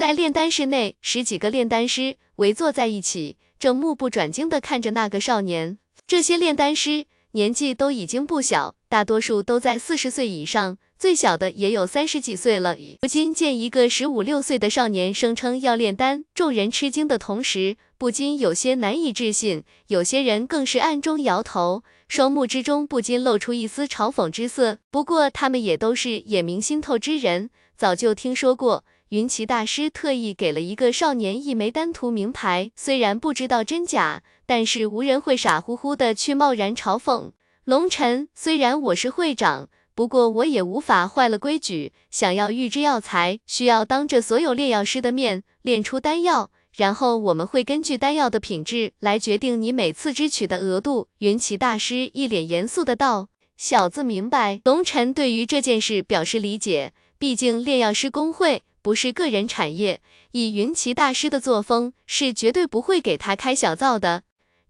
在炼丹室内，十几个炼丹师围坐在一起，正目不转睛地看着那个少年。这些炼丹师年纪都已经不小，大多数都在四十岁以上。最小的也有三十几岁了。如今见一个十五六岁的少年声称要炼丹，众人吃惊的同时，不禁有些难以置信，有些人更是暗中摇头，双目之中不禁露出一丝嘲讽之色。不过他们也都是眼明心透之人，早就听说过云奇大师特意给了一个少年一枚丹图名牌，虽然不知道真假，但是无人会傻乎乎的去贸然嘲讽龙尘。虽然我是会长。不过我也无法坏了规矩，想要预知药材，需要当着所有炼药师的面炼出丹药，然后我们会根据丹药的品质来决定你每次支取的额度。云奇大师一脸严肃的道：“小子明白。”龙尘对于这件事表示理解，毕竟炼药师工会不是个人产业，以云奇大师的作风，是绝对不会给他开小灶的。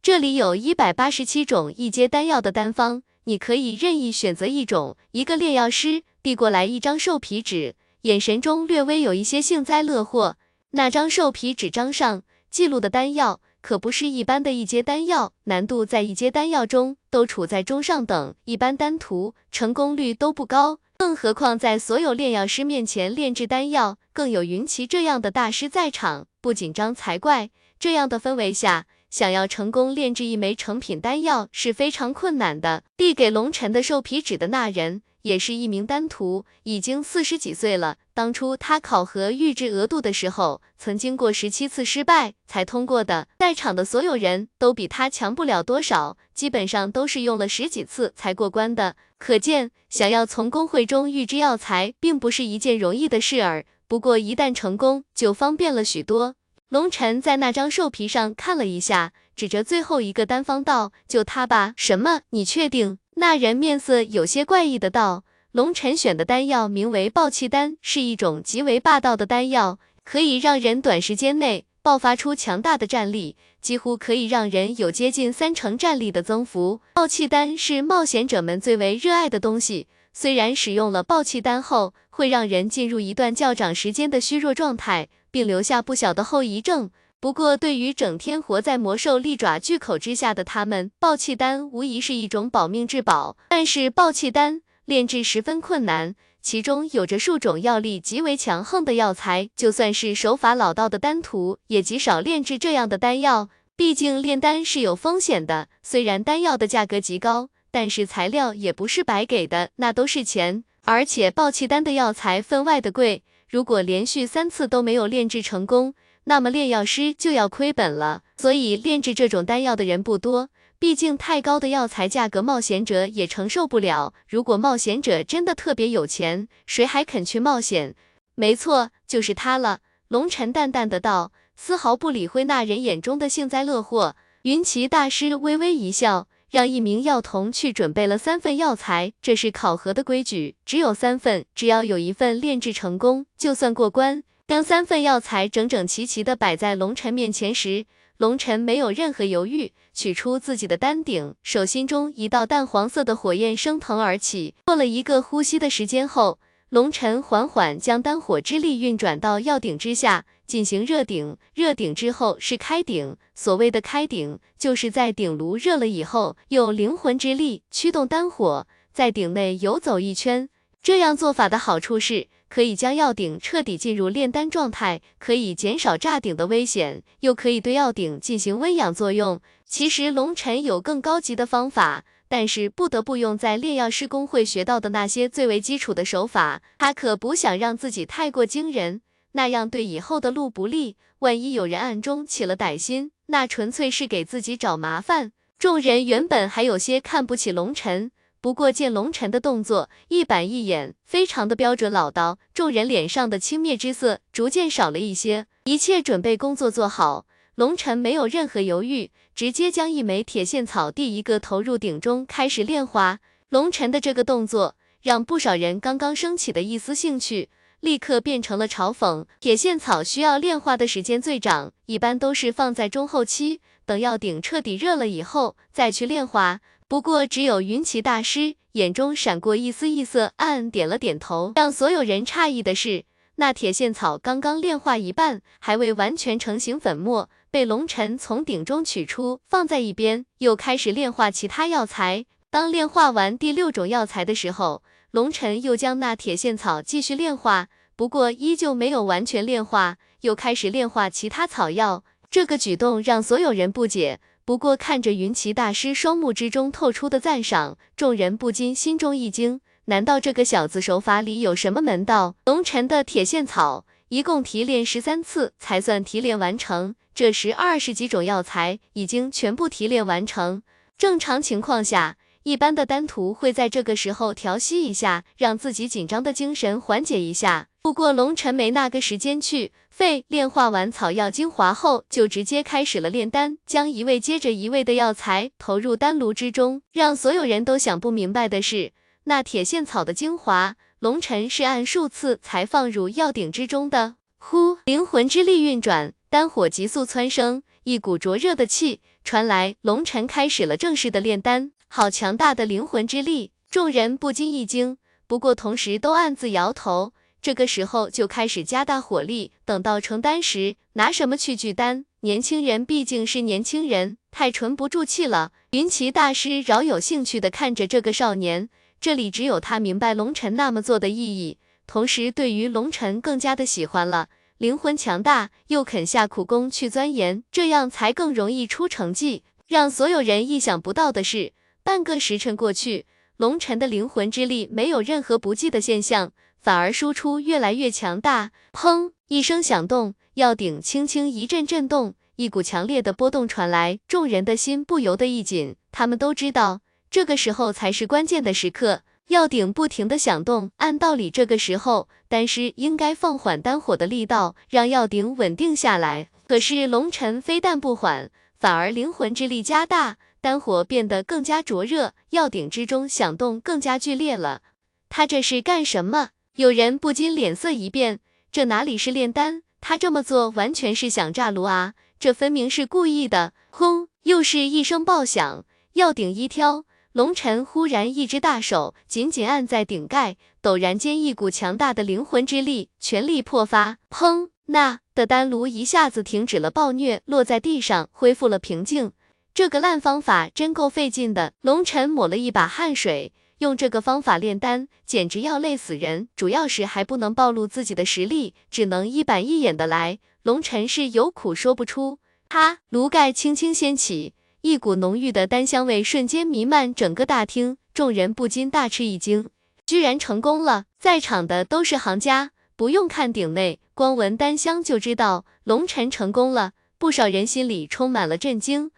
这里有一百八十七种一阶丹药的丹方。你可以任意选择一种。一个炼药师递过来一张兽皮纸，眼神中略微有一些幸灾乐祸。那张兽皮纸张上记录的丹药可不是一般的一阶丹药，难度在一阶丹药中都处在中上等，一般丹徒成功率都不高，更何况在所有炼药师面前炼制丹药，更有云奇这样的大师在场，不紧张才怪。这样的氛围下。想要成功炼制一枚成品丹药是非常困难的。递给龙尘的兽皮纸的那人也是一名丹徒，已经四十几岁了。当初他考核预制额度的时候，曾经过十七次失败才通过的。在场的所有人都比他强不了多少，基本上都是用了十几次才过关的。可见，想要从工会中预制药材，并不是一件容易的事儿。不过一旦成功，就方便了许多。龙尘在那张兽皮上看了一下，指着最后一个丹方道：“就他吧。”什么？你确定？那人面色有些怪异的道：“龙尘选的丹药名为暴气丹，是一种极为霸道的丹药，可以让人短时间内爆发出强大的战力，几乎可以让人有接近三成战力的增幅。暴气丹是冒险者们最为热爱的东西，虽然使用了暴气丹后会让人进入一段较长时间的虚弱状态。”并留下不小的后遗症。不过，对于整天活在魔兽利爪巨口之下的他们，爆气丹无疑是一种保命至宝。但是，爆气丹炼制十分困难，其中有着数种药力极为强横的药材，就算是手法老道的丹徒，也极少炼制这样的丹药。毕竟，炼丹是有风险的。虽然丹药的价格极高，但是材料也不是白给的，那都是钱。而且，爆气丹的药材分外的贵。如果连续三次都没有炼制成功，那么炼药师就要亏本了。所以炼制这种丹药的人不多，毕竟太高的药材价格，冒险者也承受不了。如果冒险者真的特别有钱，谁还肯去冒险？没错，就是他了。龙尘淡淡的道，丝毫不理会那人眼中的幸灾乐祸。云奇大师微微一笑。让一名药童去准备了三份药材，这是考核的规矩，只有三份，只要有一份炼制成功，就算过关。将三份药材整整齐齐的摆在龙尘面前时，龙尘没有任何犹豫，取出自己的丹鼎，手心中一道淡黄色的火焰升腾而起。过了一个呼吸的时间后，龙尘缓缓将丹火之力运转到药鼎之下。进行热鼎，热鼎之后是开鼎。所谓的开鼎，就是在鼎炉热了以后，用灵魂之力驱动丹火，在鼎内游走一圈。这样做法的好处是，可以将药鼎彻底进入炼丹状态，可以减少炸鼎的危险，又可以对药鼎进行温养作用。其实龙尘有更高级的方法，但是不得不用在炼药师工会学到的那些最为基础的手法。他可不想让自己太过惊人。那样对以后的路不利，万一有人暗中起了歹心，那纯粹是给自己找麻烦。众人原本还有些看不起龙尘，不过见龙尘的动作一板一眼，非常的标准老道，众人脸上的轻蔑之色逐渐少了一些。一切准备工作做好，龙尘没有任何犹豫，直接将一枚铁线草第一个投入鼎中，开始炼化。龙尘的这个动作，让不少人刚刚升起的一丝兴趣。立刻变成了嘲讽。铁线草需要炼化的时间最长，一般都是放在中后期，等药鼎彻底热了以后再去炼化。不过只有云奇大师眼中闪过一丝异色，暗暗点了点头。让所有人诧异的是，那铁线草刚刚炼化一半，还未完全成型粉末，被龙尘从鼎中取出，放在一边，又开始炼化其他药材。当炼化完第六种药材的时候，龙尘又将那铁线草继续炼化，不过依旧没有完全炼化，又开始炼化其他草药。这个举动让所有人不解。不过看着云奇大师双目之中透出的赞赏，众人不禁心中一惊。难道这个小子手法里有什么门道？龙尘的铁线草一共提炼十三次才算提炼完成，这时二十几种药材已经全部提炼完成。正常情况下，一般的丹徒会在这个时候调息一下，让自己紧张的精神缓解一下。不过龙尘没那个时间去。废炼化完草药精华后，就直接开始了炼丹，将一味接着一味的药材投入丹炉之中。让所有人都想不明白的是，那铁线草的精华，龙尘是按数次才放入药鼎之中的。呼，灵魂之力运转，丹火急速蹿升，一股灼热的气传来，龙尘开始了正式的炼丹。好强大的灵魂之力，众人不禁一惊，不过同时都暗自摇头。这个时候就开始加大火力，等到成丹时，拿什么去聚丹？年轻人毕竟是年轻人，太沉不住气了。云奇大师饶有兴趣的看着这个少年，这里只有他明白龙尘那么做的意义，同时对于龙尘更加的喜欢了。灵魂强大，又肯下苦功去钻研，这样才更容易出成绩。让所有人意想不到的是，半个时辰过去，龙尘的灵魂之力没有任何不济的现象。反而输出越来越强大，砰！一声响动，药鼎轻轻一阵震动，一股强烈的波动传来，众人的心不由得一紧。他们都知道，这个时候才是关键的时刻，药鼎不停的响动，按道理这个时候丹师应该放缓丹火的力道，让药鼎稳定下来。可是龙尘非但不缓，反而灵魂之力加大，丹火变得更加灼热，药鼎之中响动更加剧烈了。他这是干什么？有人不禁脸色一变，这哪里是炼丹？他这么做完全是想炸炉啊！这分明是故意的！轰！又是一声爆响，药鼎一挑，龙尘忽然一只大手紧紧按在顶盖，陡然间一股强大的灵魂之力全力破发，砰！那的丹炉一下子停止了暴虐，落在地上恢复了平静。这个烂方法真够费劲的，龙尘抹了一把汗水。用这个方法炼丹，简直要累死人。主要是还不能暴露自己的实力，只能一板一眼的来。龙尘是有苦说不出。他炉盖轻轻掀起，一股浓郁的丹香味瞬间弥漫整个大厅，众人不禁大吃一惊，居然成功了！在场的都是行家，不用看鼎内，光闻丹香就知道龙尘成功了。不少人心里充满了震惊。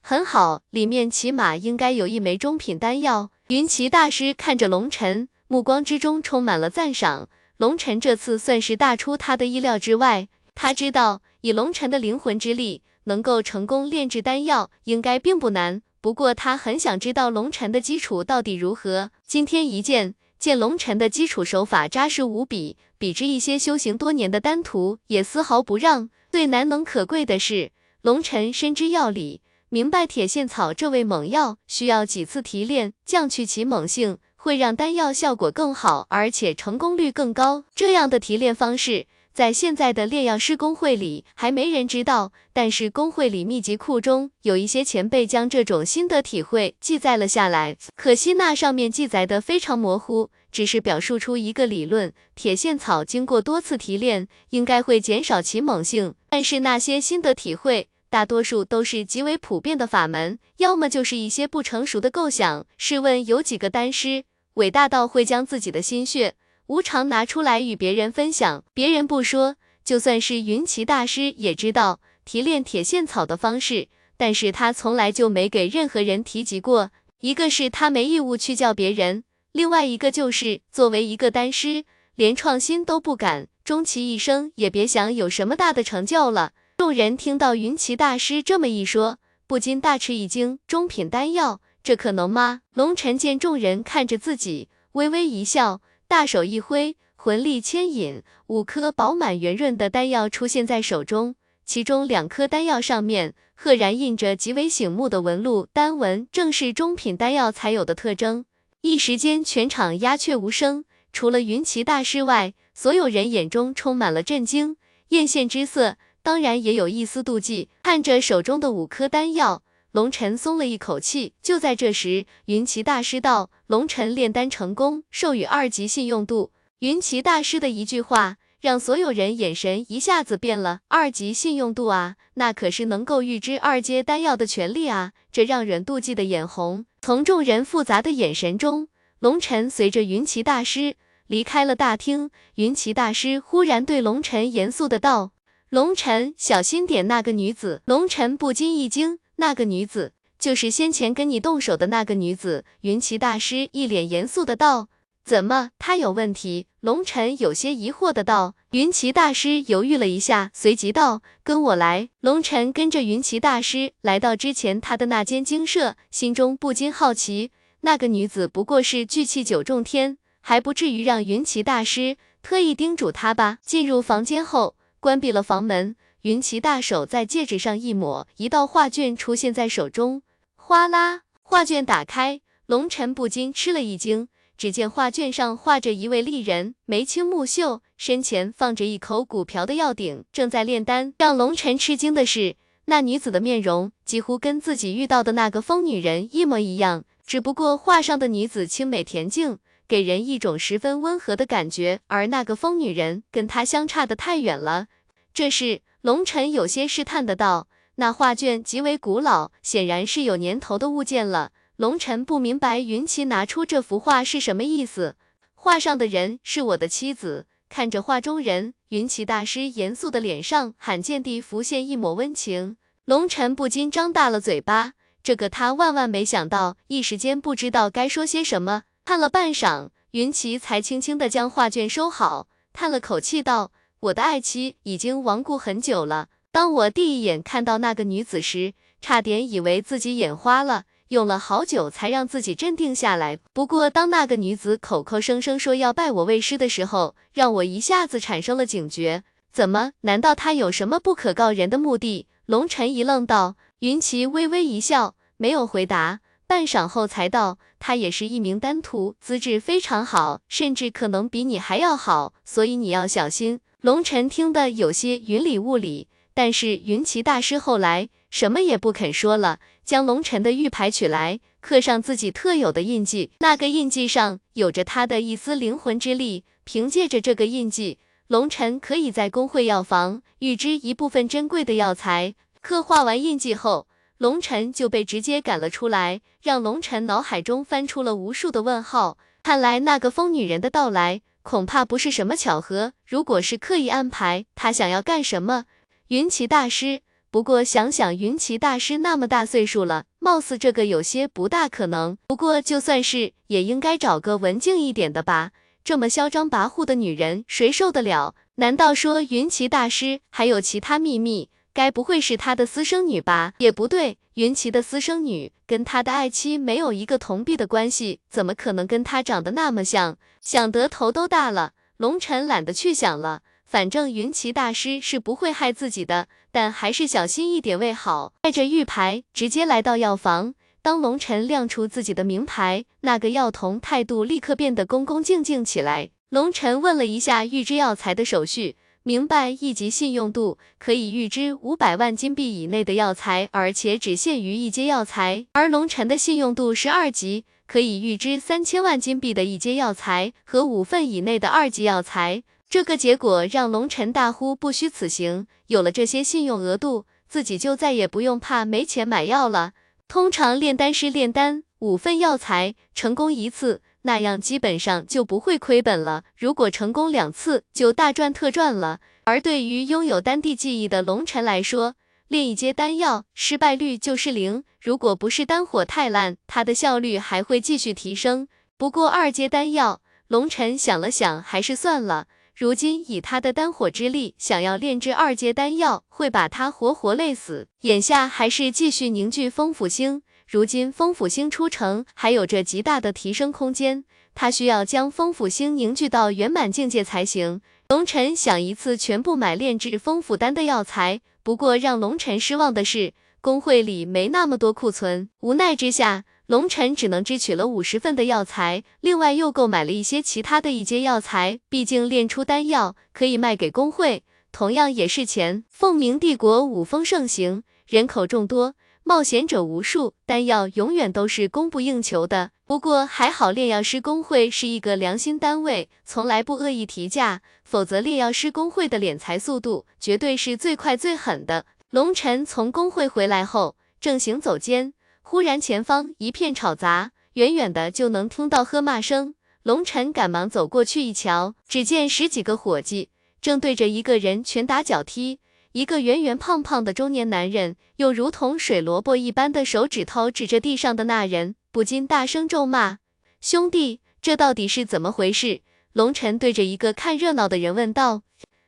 很好，里面起码应该有一枚中品丹药。云奇大师看着龙尘，目光之中充满了赞赏。龙尘这次算是大出他的意料之外。他知道以龙尘的灵魂之力，能够成功炼制丹药，应该并不难。不过他很想知道龙尘的基础到底如何。今天一见，见龙尘的基础手法扎实无比，比之一些修行多年的丹徒也丝毫不让。最难能可贵的是，龙尘深知药理。明白铁线草这味猛药需要几次提炼，降去其猛性，会让丹药效果更好，而且成功率更高。这样的提炼方式，在现在的炼药师工会里还没人知道，但是工会里秘籍库中有一些前辈将这种心得体会记载了下来。可惜那上面记载的非常模糊，只是表述出一个理论：铁线草经过多次提炼，应该会减少其猛性。但是那些心得体会。大多数都是极为普遍的法门，要么就是一些不成熟的构想。试问有几个丹师伟大到会将自己的心血无偿拿出来与别人分享？别人不说，就算是云奇大师也知道提炼铁线草的方式，但是他从来就没给任何人提及过。一个是他没义务去教别人，另外一个就是作为一个丹师，连创新都不敢，终其一生也别想有什么大的成就了。众人听到云奇大师这么一说，不禁大吃一惊。中品丹药，这可能吗？龙尘见众人看着自己，微微一笑，大手一挥，魂力牵引，五颗饱满圆润的丹药出现在手中。其中两颗丹药上面赫然印着极为醒目的纹路，丹纹正是中品丹药才有的特征。一时间，全场鸦雀无声，除了云奇大师外。所有人眼中充满了震惊，艳羡之色，当然也有一丝妒忌。看着手中的五颗丹药，龙晨松了一口气。就在这时，云奇大师道：“龙晨炼丹成功，授予二级信用度。”云奇大师的一句话。让所有人眼神一下子变了。二级信用度啊，那可是能够预知二阶丹药的权利啊！这让人妒忌的眼红。从众人复杂的眼神中，龙尘随着云奇大师离开了大厅。云奇大师忽然对龙尘严肃的道：“龙尘，小心点那个女子。”龙尘不禁一惊，那个女子就是先前跟你动手的那个女子。云奇大师一脸严肃的道。怎么，她有问题？龙尘有些疑惑的道。云奇大师犹豫了一下，随即道：“跟我来。”龙尘跟着云奇大师来到之前他的那间精舍，心中不禁好奇，那个女子不过是聚气九重天，还不至于让云奇大师特意叮嘱他吧？进入房间后，关闭了房门，云奇大手在戒指上一抹，一道画卷出现在手中，哗啦，画卷打开，龙尘不禁吃了一惊。只见画卷上画着一位丽人，眉清目秀，身前放着一口古朴的药鼎，正在炼丹。让龙尘吃惊的是，那女子的面容几乎跟自己遇到的那个疯女人一模一样，只不过画上的女子清美恬静，给人一种十分温和的感觉，而那个疯女人跟她相差的太远了。这是龙尘有些试探的道，那画卷极为古老，显然是有年头的物件了。龙尘不明白云奇拿出这幅画是什么意思。画上的人是我的妻子。看着画中人，云奇大师严肃的脸上罕见地浮现一抹温情。龙尘不禁张大了嘴巴，这个他万万没想到，一时间不知道该说些什么。看了半晌，云奇才轻轻的将画卷收好，叹了口气道：“我的爱妻已经亡故很久了。当我第一眼看到那个女子时，差点以为自己眼花了。”用了好久才让自己镇定下来。不过，当那个女子口口声声说要拜我为师的时候，让我一下子产生了警觉。怎么？难道她有什么不可告人的目的？龙尘一愣，道。云奇微微一笑，没有回答。半晌后才道，他也是一名丹徒，资质非常好，甚至可能比你还要好，所以你要小心。龙尘听得有些云里雾里，但是云奇大师后来。什么也不肯说了，将龙尘的玉牌取来，刻上自己特有的印记。那个印记上有着他的一丝灵魂之力，凭借着这个印记，龙尘可以在工会药房预支一部分珍贵的药材。刻画完印记后，龙尘就被直接赶了出来，让龙尘脑海中翻出了无数的问号。看来那个疯女人的到来，恐怕不是什么巧合。如果是刻意安排，她想要干什么？云奇大师。不过想想云奇大师那么大岁数了，貌似这个有些不大可能。不过就算是，也应该找个文静一点的吧。这么嚣张跋扈的女人，谁受得了？难道说云奇大师还有其他秘密？该不会是他的私生女吧？也不对，云奇的私生女跟他的爱妻没有一个同臂的关系，怎么可能跟他长得那么像？想得头都大了。龙尘懒得去想了。反正云奇大师是不会害自己的，但还是小心一点为好。带着玉牌直接来到药房，当龙尘亮出自己的名牌，那个药童态度立刻变得恭恭敬敬起来。龙尘问了一下预支药材的手续，明白一级信用度可以预支五百万金币以内的药材，而且只限于一阶药材。而龙尘的信用度是二级，可以预支三千万金币的一阶药材和五份以内的二级药材。这个结果让龙尘大呼不虚此行。有了这些信用额度，自己就再也不用怕没钱买药了。通常炼丹师炼丹五份药材成功一次，那样基本上就不会亏本了。如果成功两次，就大赚特赚了。而对于拥有丹地记忆的龙尘来说，炼一阶丹药失败率就是零。如果不是丹火太烂，他的效率还会继续提升。不过二阶丹药，龙尘想了想，还是算了。如今以他的丹火之力，想要炼制二阶丹药，会把他活活累死。眼下还是继续凝聚风府星。如今风府星出城，还有着极大的提升空间。他需要将风府星凝聚到圆满境界才行。龙尘想一次全部买炼制风府丹的药材，不过让龙尘失望的是，工会里没那么多库存。无奈之下。龙晨只能支取了五十份的药材，另外又购买了一些其他的一阶药材，毕竟炼出丹药可以卖给工会，同样也是钱。凤鸣帝国武风盛行，人口众多。冒险者无数，丹药永远都是供不应求的。不过还好，炼药师工会是一个良心单位，从来不恶意提价，否则炼药师工会的敛财速度绝对是最快最狠的。龙晨从工会回来后，正行走间，忽然前方一片吵杂，远远的就能听到喝骂声。龙晨赶忙走过去一瞧，只见十几个伙计正对着一个人拳打脚踢。一个圆圆胖胖的中年男人，用如同水萝卜一般的手指头指着地上的那人，不禁大声咒骂：“兄弟，这到底是怎么回事？”龙晨对着一个看热闹的人问道：“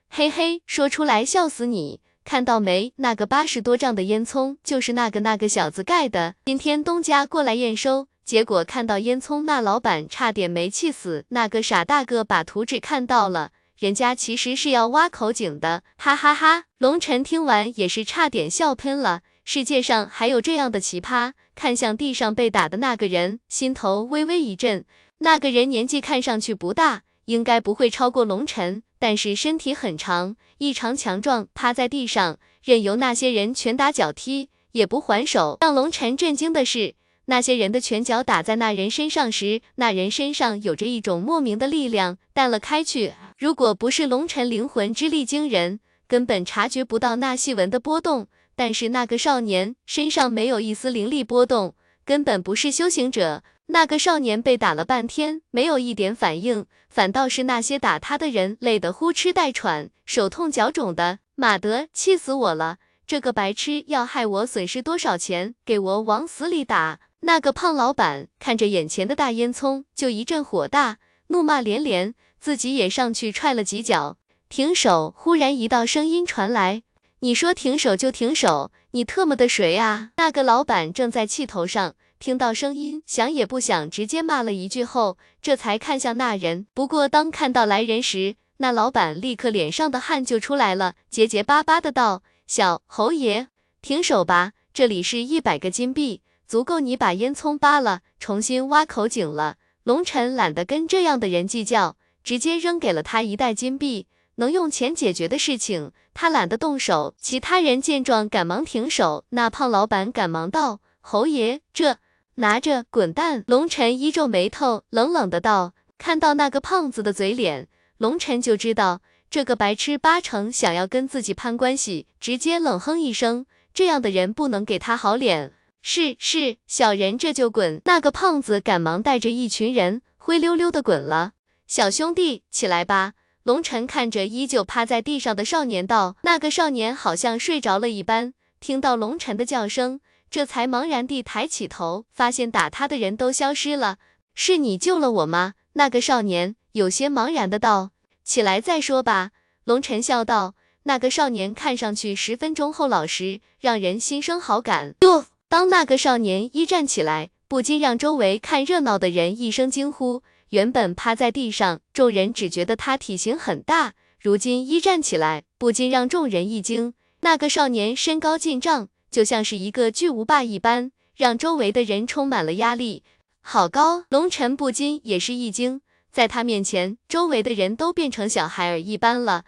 嘿嘿，说出来笑死你，看到没？那个八十多丈的烟囱，就是那个那个小子盖的。今天东家过来验收，结果看到烟囱，那老板差点没气死。那个傻大个把图纸看到了。”人家其实是要挖口井的，哈哈哈！龙晨听完也是差点笑喷了。世界上还有这样的奇葩？看向地上被打的那个人，心头微微一震。那个人年纪看上去不大，应该不会超过龙晨，但是身体很长，异常强壮，趴在地上，任由那些人拳打脚踢，也不还手。让龙晨震惊的是。那些人的拳脚打在那人身上时，那人身上有着一种莫名的力量淡了开去。如果不是龙尘灵魂之力惊人，根本察觉不到那细纹的波动。但是那个少年身上没有一丝灵力波动，根本不是修行者。那个少年被打了半天，没有一点反应，反倒是那些打他的人累得呼哧带喘，手痛脚肿的。马德，气死我了！这个白痴要害我损失多少钱？给我往死里打！那个胖老板看着眼前的大烟囱，就一阵火大，怒骂连连，自己也上去踹了几脚，停手。忽然一道声音传来：“你说停手就停手，你特么的谁啊？”那个老板正在气头上，听到声音，想也不想，直接骂了一句后，这才看向那人。不过当看到来人时，那老板立刻脸上的汗就出来了，结结巴巴的道：“小侯爷，停手吧，这里是一百个金币。”足够你把烟囱扒了，重新挖口井了。龙尘懒得跟这样的人计较，直接扔给了他一袋金币。能用钱解决的事情，他懒得动手。其他人见状，赶忙停手。那胖老板赶忙道：“侯爷，这拿着滚蛋！”龙尘一皱眉头，冷冷的道：“看到那个胖子的嘴脸，龙尘就知道这个白痴八成想要跟自己攀关系。”直接冷哼一声：“这样的人不能给他好脸。”是是，小人这就滚！那个胖子赶忙带着一群人灰溜溜的滚了。小兄弟，起来吧！龙晨看着依旧趴在地上的少年道。那个少年好像睡着了一般，听到龙晨的叫声，这才茫然地抬起头，发现打他的人都消失了。是你救了我吗？那个少年有些茫然的道。起来再说吧。龙晨笑道。那个少年看上去十分忠厚老实，让人心生好感。哟。当那个少年一站起来，不禁让周围看热闹的人一声惊呼。原本趴在地上，众人只觉得他体型很大，如今一站起来，不禁让众人一惊。那个少年身高近丈，就像是一个巨无霸一般，让周围的人充满了压力。好高！龙尘不禁也是一惊，在他面前，周围的人都变成小孩儿一般了。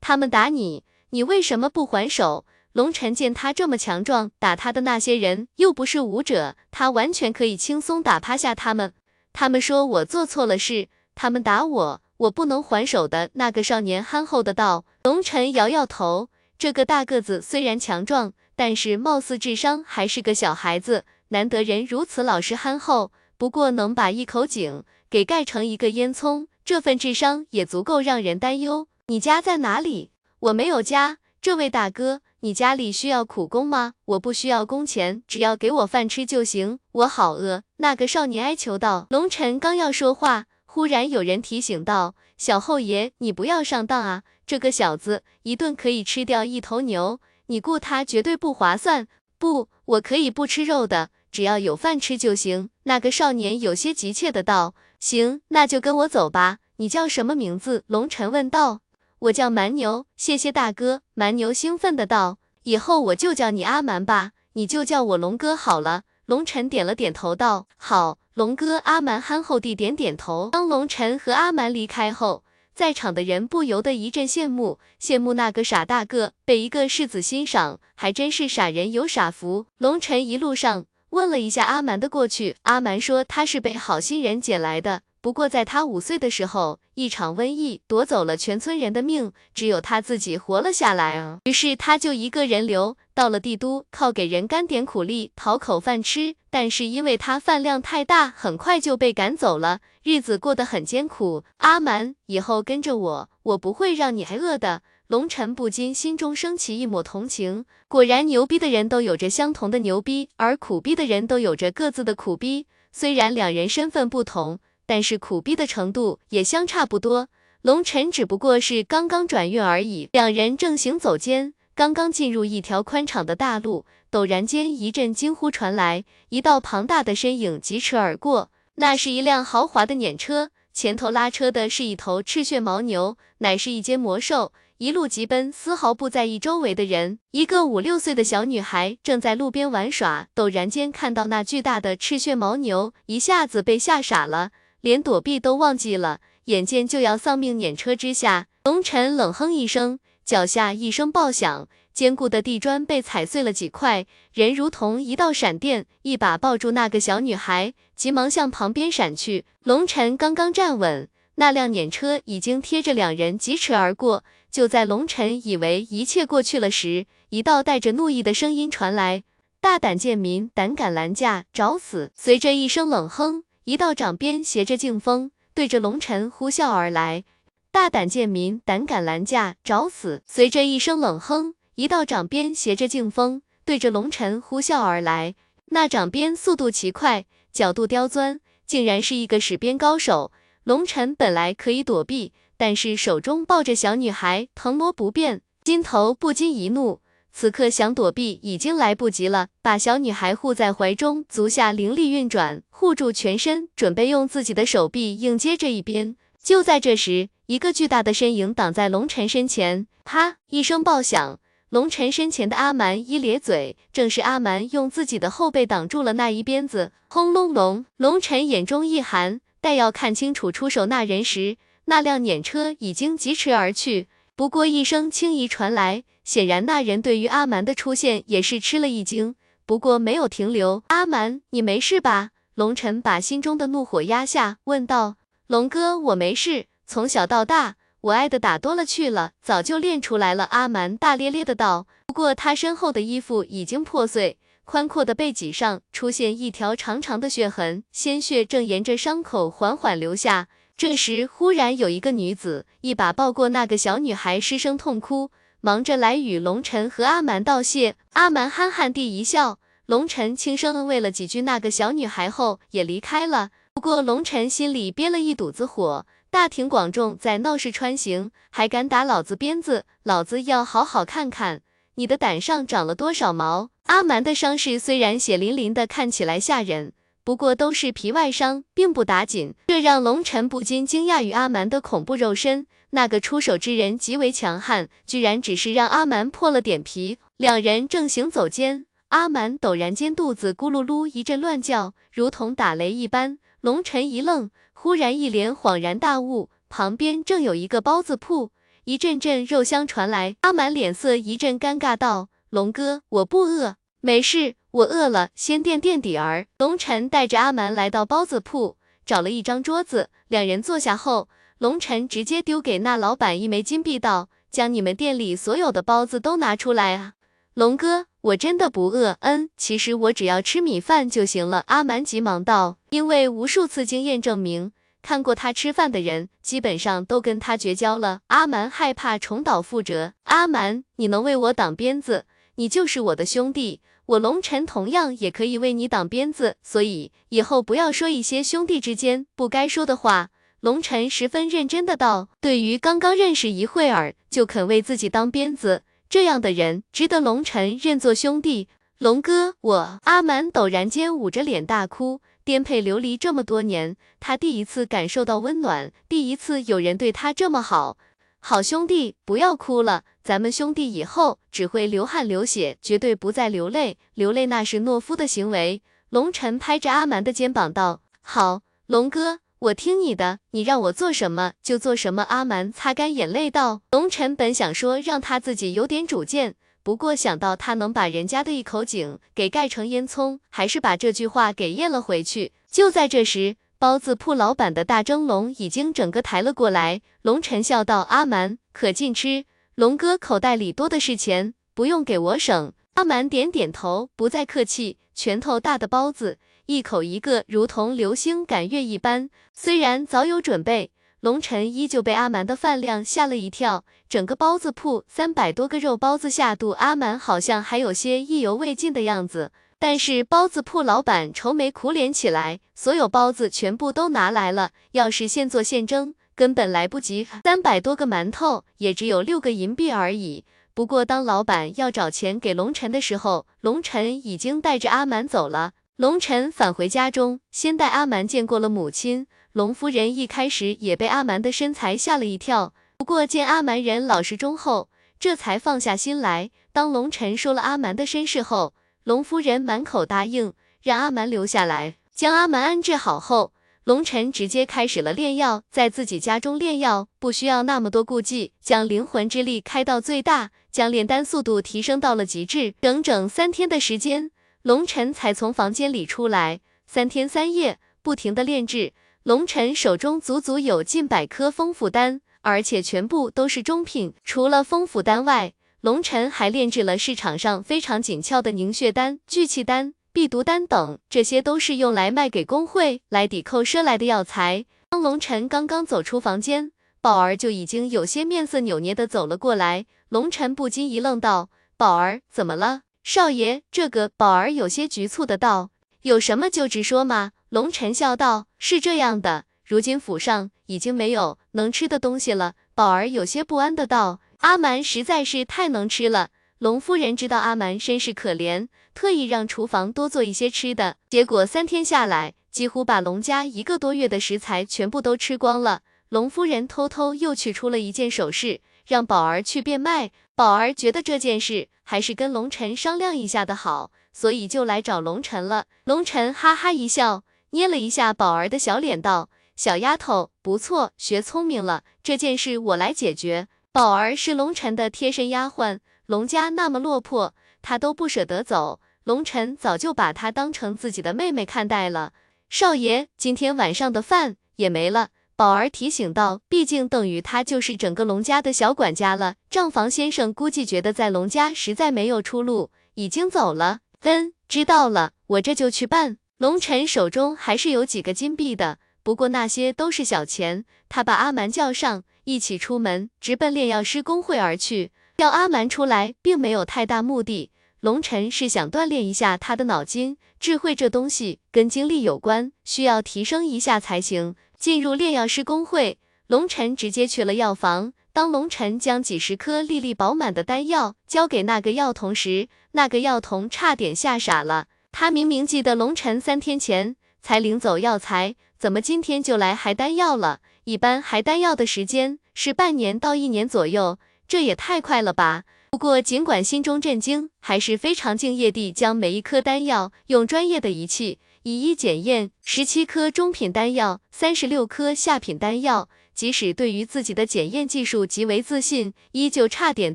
他们打你，你为什么不还手？龙晨见他这么强壮，打他的那些人又不是武者，他完全可以轻松打趴下他们。他们说我做错了事，他们打我，我不能还手的。那个少年憨厚的道。龙晨摇摇头，这个大个子虽然强壮，但是貌似智商还是个小孩子。难得人如此老实憨厚，不过能把一口井给盖成一个烟囱，这份智商也足够让人担忧。你家在哪里？我没有家，这位大哥。你家里需要苦工吗？我不需要工钱，只要给我饭吃就行。我好饿。那个少年哀求道。龙晨刚要说话，忽然有人提醒道：“小后爷，你不要上当啊！这个小子一顿可以吃掉一头牛，你雇他绝对不划算。不，我可以不吃肉的，只要有饭吃就行。”那个少年有些急切的道：“行，那就跟我走吧。你叫什么名字？”龙晨问道。我叫蛮牛，谢谢大哥。蛮牛兴奋的道：“以后我就叫你阿蛮吧，你就叫我龙哥好了。”龙晨点了点头，道：“好。”龙哥，阿蛮憨厚地点点头。当龙晨和阿蛮离开后，在场的人不由得一阵羡慕，羡慕那个傻大个被一个世子欣赏，还真是傻人有傻福。龙晨一路上问了一下阿蛮的过去，阿蛮说他是被好心人捡来的。不过，在他五岁的时候，一场瘟疫夺走了全村人的命，只有他自己活了下来啊。于是他就一个人留到了帝都，靠给人干点苦力讨口饭吃。但是因为他饭量太大，很快就被赶走了，日子过得很艰苦。阿蛮，以后跟着我，我不会让你挨饿的。龙晨不禁心中升起一抹同情，果然牛逼的人都有着相同的牛逼，而苦逼的人都有着各自的苦逼。虽然两人身份不同。但是苦逼的程度也相差不多，龙晨只不过是刚刚转运而已。两人正行走间，刚刚进入一条宽敞的大路，陡然间一阵惊呼传来，一道庞大的身影疾驰而过，那是一辆豪华的辇车，前头拉车的是一头赤血牦牛，乃是一间魔兽，一路疾奔，丝毫不在意周围的人。一个五六岁的小女孩正在路边玩耍，陡然间看到那巨大的赤血牦牛，一下子被吓傻了。连躲避都忘记了，眼见就要丧命碾车之下，龙晨冷哼一声，脚下一声爆响，坚固的地砖被踩碎了几块，人如同一道闪电，一把抱住那个小女孩，急忙向旁边闪去。龙晨刚刚站稳，那辆碾车已经贴着两人疾驰而过。就在龙晨以为一切过去了时，一道带着怒意的声音传来：“大胆贱民，胆敢拦驾，找死！”随着一声冷哼。一道掌鞭携着劲风，对着龙尘呼啸而来。大胆贱民，胆敢拦驾，找死！随着一声冷哼，一道掌鞭携着劲风，对着龙尘呼啸而来。那掌鞭速度奇快，角度刁钻，竟然是一个使鞭高手。龙尘本来可以躲避，但是手中抱着小女孩，腾挪不便，心头不禁一怒。此刻想躲避已经来不及了，把小女孩护在怀中，足下灵力运转，护住全身，准备用自己的手臂迎接这一鞭。就在这时，一个巨大的身影挡在龙晨身前，啪一声爆响，龙晨身前的阿蛮一咧嘴，正是阿蛮用自己的后背挡住了那一鞭子。轰隆隆，龙晨眼中一寒，待要看清楚出手那人时，那辆碾车已经疾驰而去。不过一声轻疑传来。显然，那人对于阿蛮的出现也是吃了一惊，不过没有停留。阿蛮，你没事吧？龙晨把心中的怒火压下，问道。龙哥，我没事，从小到大，我挨的打多了去了，早就练出来了。阿蛮大咧咧的道。不过他身后的衣服已经破碎，宽阔的背脊上出现一条长长的血痕，鲜血正沿着伤口缓缓流下。这时，忽然有一个女子一把抱过那个小女孩，失声痛哭。忙着来与龙晨和阿蛮道谢，阿蛮憨憨地一笑，龙晨轻声安慰了几句那个小女孩后也离开了。不过龙晨心里憋了一肚子火，大庭广众在闹市穿行，还敢打老子鞭子，老子要好好看看你的胆上长了多少毛！阿蛮的伤势虽然血淋淋的，看起来吓人，不过都是皮外伤，并不打紧，这让龙晨不禁惊讶于阿蛮的恐怖肉身。那个出手之人极为强悍，居然只是让阿蛮破了点皮。两人正行走间，阿蛮陡然间肚子咕噜噜一阵乱叫，如同打雷一般。龙晨一愣，忽然一脸恍然大悟，旁边正有一个包子铺，一阵阵肉香传来。阿蛮脸色一阵尴尬，道：“龙哥，我不饿，没事，我饿了先垫垫底儿。”龙晨带着阿蛮来到包子铺，找了一张桌子，两人坐下后。龙晨直接丢给那老板一枚金币，道：“将你们店里所有的包子都拿出来啊！”龙哥，我真的不饿，嗯，其实我只要吃米饭就行了。阿蛮急忙道：“因为无数次经验证明，看过他吃饭的人，基本上都跟他绝交了。”阿蛮害怕重蹈覆辙。阿蛮，你能为我挡鞭子，你就是我的兄弟，我龙晨同样也可以为你挡鞭子，所以以后不要说一些兄弟之间不该说的话。龙晨十分认真的道：“对于刚刚认识一会儿就肯为自己当鞭子这样的人，值得龙晨认作兄弟。”龙哥，我阿蛮陡然间捂着脸大哭。颠沛流离这么多年，他第一次感受到温暖，第一次有人对他这么好。好兄弟，不要哭了，咱们兄弟以后只会流汗流血，绝对不再流泪。流泪那是懦夫的行为。龙晨拍着阿蛮的肩膀道：“好，龙哥，我听你的，你让我做什么就做什么。”阿蛮擦干眼泪道：“龙晨本想说让他自己有点主见，不过想到他能把人家的一口井给盖成烟囱，还是把这句话给咽了回去。”就在这时，包子铺老板的大蒸笼已经整个抬了过来。龙晨笑道：“阿蛮，可劲吃，龙哥口袋里多的是钱，不用给我省。”阿蛮点点头，不再客气。拳头大的包子，一口一个，如同流星赶月一般。虽然早有准备，龙晨依旧被阿蛮的饭量吓了一跳。整个包子铺三百多个肉包子下肚，阿蛮好像还有些意犹未尽的样子。但是包子铺老板愁眉苦脸起来，所有包子全部都拿来了，要是现做现蒸，根本来不及。三百多个馒头也只有六个银币而已。不过，当老板要找钱给龙晨的时候，龙晨已经带着阿蛮走了。龙晨返回家中，先带阿蛮见过了母亲。龙夫人一开始也被阿蛮的身材吓了一跳，不过见阿蛮人老实忠厚，这才放下心来。当龙晨说了阿蛮的身世后，龙夫人满口答应，让阿蛮留下来，将阿蛮安置好后。龙晨直接开始了炼药，在自己家中炼药，不需要那么多顾忌，将灵魂之力开到最大，将炼丹速度提升到了极致。整整三天的时间，龙晨才从房间里出来，三天三夜不停的炼制。龙晨手中足足有近百颗丰府丹，而且全部都是中品。除了丰府丹外，龙晨还炼制了市场上非常紧俏的凝血丹、聚气丹。避毒丹等，这些都是用来卖给工会来抵扣赊来的药材。当龙晨刚刚走出房间，宝儿就已经有些面色扭捏的走了过来。龙晨不禁一愣，道：“宝儿，怎么了？”少爷，这个宝儿有些局促的道：“有什么就直说嘛。”龙晨笑道：“是这样的，如今府上已经没有能吃的东西了。”宝儿有些不安的道：“阿蛮实在是太能吃了。”龙夫人知道阿蛮身世可怜，特意让厨房多做一些吃的，结果三天下来，几乎把龙家一个多月的食材全部都吃光了。龙夫人偷偷又取出了一件首饰，让宝儿去变卖。宝儿觉得这件事还是跟龙晨商量一下的好，所以就来找龙晨了。龙晨哈哈一笑，捏了一下宝儿的小脸，道：“小丫头不错，学聪明了，这件事我来解决。”宝儿是龙晨的贴身丫鬟。龙家那么落魄，他都不舍得走。龙晨早就把她当成自己的妹妹看待了。少爷，今天晚上的饭也没了。宝儿提醒道，毕竟等于他就是整个龙家的小管家了。账房先生估计觉得在龙家实在没有出路，已经走了。嗯，知道了，我这就去办。龙晨手中还是有几个金币的，不过那些都是小钱。他把阿蛮叫上，一起出门，直奔炼药师工会而去。叫阿蛮出来，并没有太大目的。龙晨是想锻炼一下他的脑筋，智慧这东西跟精力有关，需要提升一下才行。进入炼药师工会，龙晨直接去了药房。当龙晨将几十颗粒粒饱满的丹药交给那个药童时，那个药童差点吓傻了。他明明记得龙晨三天前才领走药材，怎么今天就来还丹药了？一般还丹药的时间是半年到一年左右。这也太快了吧！不过尽管心中震惊，还是非常敬业地将每一颗丹药用专业的仪器一一检验。十七颗中品丹药，三十六颗下品丹药。即使对于自己的检验技术极为自信，依旧差点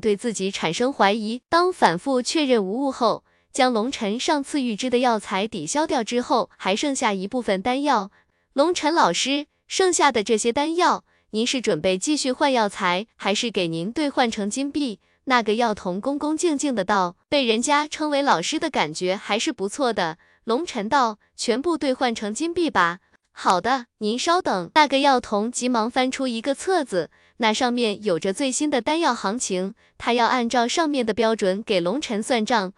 对自己产生怀疑。当反复确认无误后，将龙晨上次预支的药材抵消掉之后，还剩下一部分丹药。龙晨老师，剩下的这些丹药。您是准备继续换药材，还是给您兑换成金币？那个药童恭恭敬敬的道：“被人家称为老师的感觉还是不错的。”龙晨道：“全部兑换成金币吧。”好的，您稍等。那个药童急忙翻出一个册子，那上面有着最新的丹药行情，他要按照上面的标准给龙晨算账。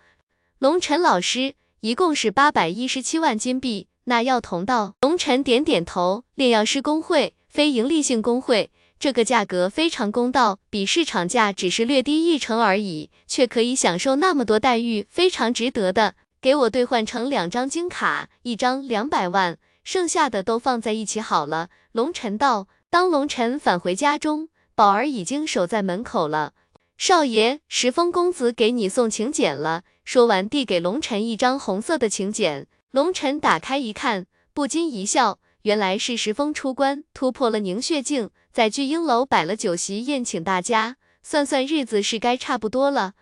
龙晨老师，一共是八百一十七万金币。那药童道：“龙晨点点头，炼药师工会。”非盈利性工会，这个价格非常公道，比市场价只是略低一成而已，却可以享受那么多待遇，非常值得的。给我兑换成两张金卡，一张两百万，剩下的都放在一起好了。龙晨道。当龙晨返回家中，宝儿已经守在门口了。少爷，石峰公子给你送请柬了。说完，递给龙晨一张红色的请柬。龙晨打开一看，不禁一笑，原来是石峰出关，突破了凝血境，在聚英楼摆了酒席宴请大家。算算日子是该差不多了。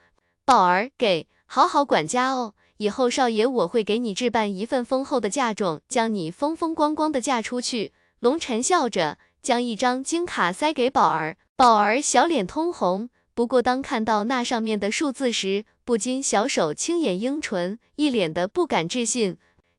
宝儿，给，好好管家哦。以后少爷我会给你置办一份丰厚的嫁妆，将你风风光光的嫁出去。龙晨笑着将一张金卡塞给宝儿，宝儿小脸通红。不过当看到那上面的数字时，不禁小手轻掩樱唇，一脸的不敢置信。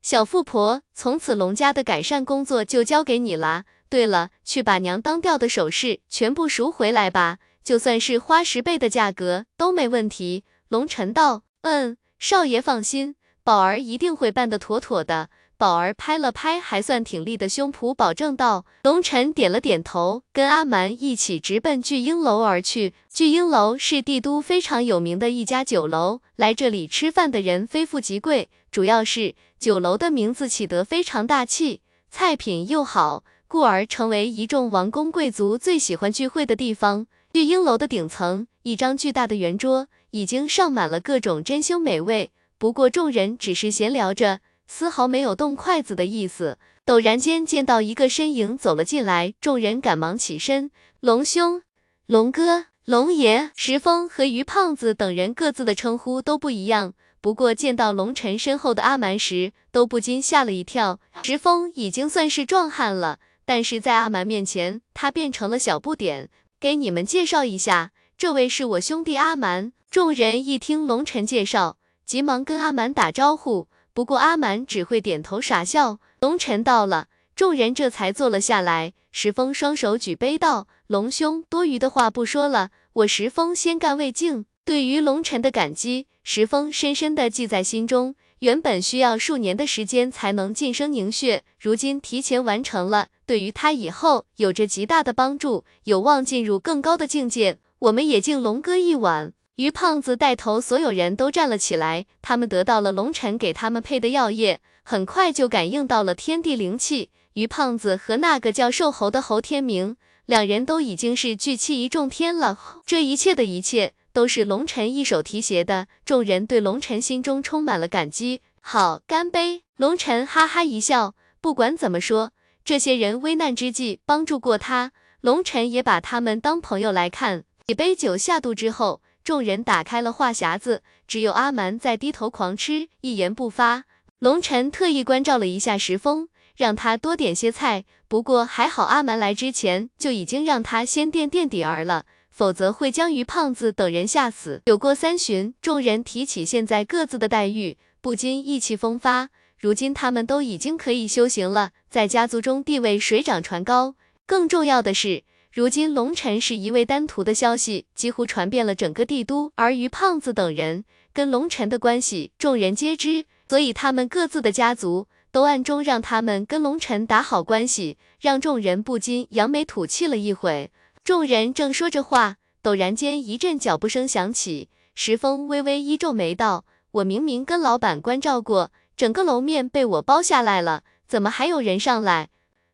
小富婆，从此龙家的改善工作就交给你了。对了，去把娘当掉的首饰全部赎回来吧，就算是花十倍的价格都没问题。龙晨道，嗯。少爷放心，宝儿一定会办得妥妥的。宝儿拍了拍还算挺立的胸脯，保证道。龙晨点了点头，跟阿蛮一起直奔聚英楼而去。聚英楼是帝都非常有名的一家酒楼，来这里吃饭的人非富即贵，主要是酒楼的名字起得非常大气，菜品又好，故而成为一众王公贵族最喜欢聚会的地方。聚英楼的顶层，一张巨大的圆桌。已经上满了各种珍馐美味，不过众人只是闲聊着，丝毫没有动筷子的意思。陡然间见到一个身影走了进来，众人赶忙起身。龙兄、龙哥、龙爷，石峰和于胖子等人各自的称呼都不一样，不过见到龙晨身后的阿蛮时，都不禁吓了一跳。石峰已经算是壮汉了，但是在阿蛮面前，他变成了小不点。给你们介绍一下，这位是我兄弟阿蛮。众人一听龙晨介绍，急忙跟阿蛮打招呼。不过阿蛮只会点头傻笑。龙晨到了，众人这才坐了下来。石峰双手举杯道：“龙兄，多余的话不说了，我石峰先干为敬。”对于龙晨的感激，石峰深深的记在心中。原本需要数年的时间才能晋升凝血，如今提前完成了，对于他以后有着极大的帮助，有望进入更高的境界。我们也敬龙哥一碗。于胖子带头，所有人都站了起来。他们得到了龙尘给他们配的药液，很快就感应到了天地灵气。于胖子和那个叫瘦猴的侯天明，两人都已经是聚气一重天了。这一切的一切，都是龙尘一手提携的。众人对龙尘心中充满了感激。好，干杯！龙尘哈哈一笑，不管怎么说，这些人危难之际帮助过他，龙尘也把他们当朋友来看。几杯酒下肚之后。众人打开了话匣子，只有阿蛮在低头狂吃，一言不发。龙晨特意关照了一下石峰，让他多点些菜。不过还好，阿蛮来之前就已经让他先垫垫底儿了，否则会将于胖子等人吓死。酒过三巡，众人提起现在各自的待遇，不禁意气风发。如今他们都已经可以修行了，在家族中地位水涨船高。更重要的是。如今龙尘是一位丹徒的消息几乎传遍了整个帝都，而于胖子等人跟龙尘的关系众人皆知，所以他们各自的家族都暗中让他们跟龙尘打好关系，让众人不禁扬眉吐气了一回。众人正说着话，陡然间一阵脚步声响起，石峰微微一皱眉道：“我明明跟老板关照过，整个楼面被我包下来了，怎么还有人上来？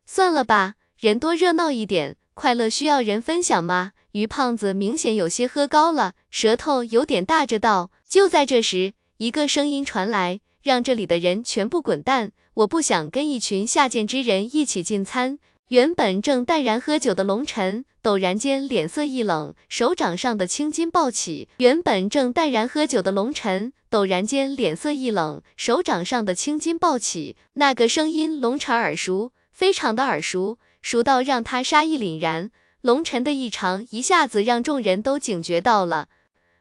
算了吧，人多热闹一点。”快乐需要人分享吗？于胖子明显有些喝高了，舌头有点大着道。就在这时，一个声音传来，让这里的人全部滚蛋！我不想跟一群下贱之人一起进餐。原本正淡然喝酒的龙尘，陡然间脸色一冷，手掌上的青筋暴起。原本正淡然喝酒的龙尘，陡然间脸色一冷，手掌上的青筋暴起。那个声音，龙尘耳熟，非常的耳熟。熟到让他杀意凛然，龙尘的异常一下子让众人都警觉到了。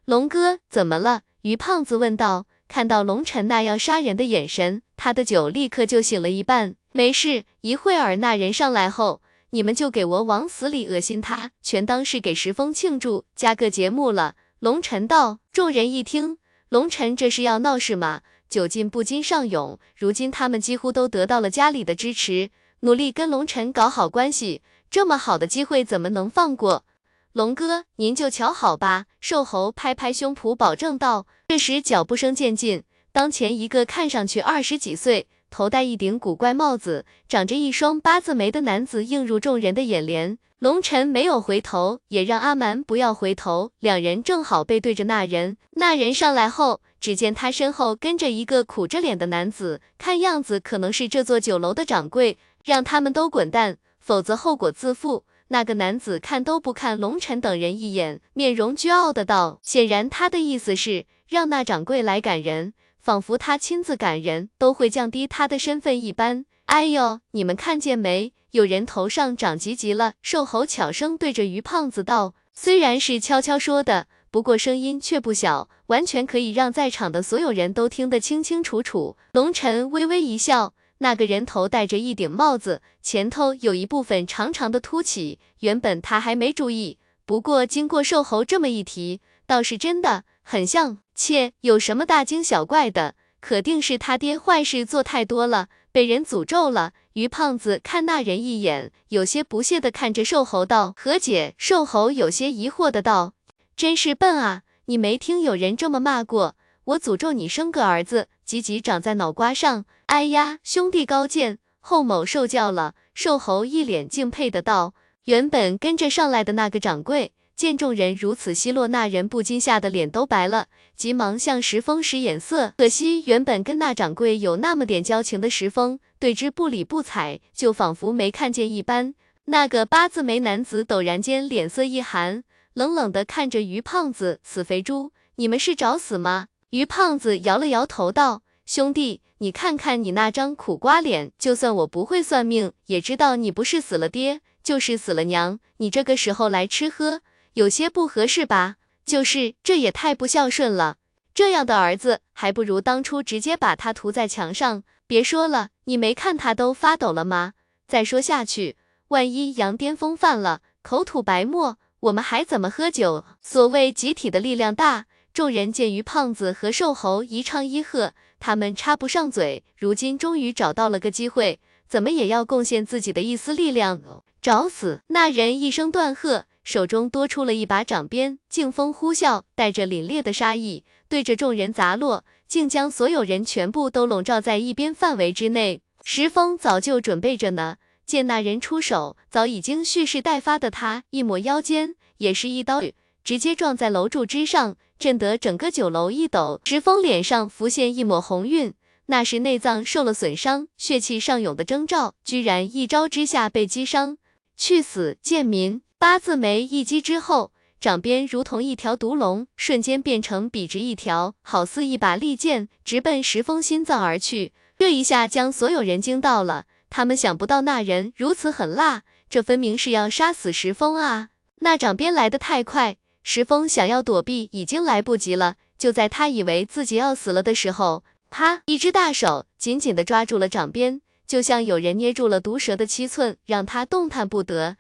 龙哥怎么了？于胖子问道。看到龙尘那要杀人的眼神，他的酒立刻就醒了一半。没事，一会儿那人上来后，你们就给我往死里恶心他，全当是给石峰庆祝加个节目了。龙尘道。众人一听，龙尘这是要闹事吗？酒劲不禁上涌。如今他们几乎都得到了家里的支持。努力跟龙尘搞好关系，这么好的机会怎么能放过？龙哥，您就瞧好吧。瘦猴拍拍胸脯保证道。这时脚步声渐近，当前一个看上去二十几岁、头戴一顶古怪帽子、长着一双八字眉的男子映入众人的眼帘。龙晨没有回头，也让阿蛮不要回头，两人正好背对着那人。那人上来后，只见他身后跟着一个苦着脸的男子，看样子可能是这座酒楼的掌柜，让他们都滚蛋，否则后果自负。那个男子看都不看龙晨等人一眼，面容倨傲的道：“显然他的意思是让那掌柜来赶人，仿佛他亲自赶人都会降低他的身份一般。”哎呦，你们看见没？有人头上长吉吉了。瘦猴悄声对着于胖子道，虽然是悄悄说的，不过声音却不小，完全可以让在场的所有人都听得清清楚楚。龙晨微微一笑，那个人头戴着一顶帽子，前头有一部分长长的凸起，原本他还没注意，不过经过瘦猴这么一提，倒是真的很像。切，有什么大惊小怪的？肯定是他爹坏事做太多了。被人诅咒了。于胖子看那人一眼，有些不屑的看着瘦猴道：“何解？”瘦猴有些疑惑的道：“真是笨啊！你没听有人这么骂过？我诅咒你生个儿子，吉吉长在脑瓜上。”哎呀，兄弟高见，后某受教了。瘦猴一脸敬佩的道：“原本跟着上来的那个掌柜。”见众人如此奚落，那人不禁吓得脸都白了，急忙向石峰使眼色。可惜原本跟那掌柜有那么点交情的石峰，对之不理不睬，就仿佛没看见一般。那个八字眉男子陡然间脸色一寒，冷冷的看着于胖子：“死肥猪，你们是找死吗？”于胖子摇了摇头道：“兄弟，你看看你那张苦瓜脸，就算我不会算命，也知道你不是死了爹，就是死了娘。你这个时候来吃喝。”有些不合适吧？就是这也太不孝顺了，这样的儿子还不如当初直接把他涂在墙上。别说了，你没看他都发抖了吗？再说下去，万一羊癫疯犯了，口吐白沫，我们还怎么喝酒？所谓集体的力量大，众人见于胖子和瘦猴一唱一和，他们插不上嘴，如今终于找到了个机会，怎么也要贡献自己的一丝力量。找死！那人一声断喝。手中多出了一把掌鞭，劲风呼啸，带着凛冽的杀意，对着众人砸落，竟将所有人全部都笼罩在一边范围之内。石峰早就准备着呢，见那人出手，早已经蓄势待发的他，一抹腰间也是一刀，直接撞在楼柱之上，震得整个酒楼一抖。石峰脸上浮现一抹红晕，那是内脏受了损伤，血气上涌的征兆，居然一招之下被击伤，去死！贱民！八字眉一击之后，掌边如同一条毒龙，瞬间变成笔直一条，好似一把利剑，直奔石峰心脏而去。这一下将所有人惊到了，他们想不到那人如此狠辣，这分明是要杀死石峰啊！那掌边来得太快，石峰想要躲避已经来不及了。就在他以为自己要死了的时候，啪，一只大手紧紧地抓住了掌边，就像有人捏住了毒蛇的七寸，让他动弹不得。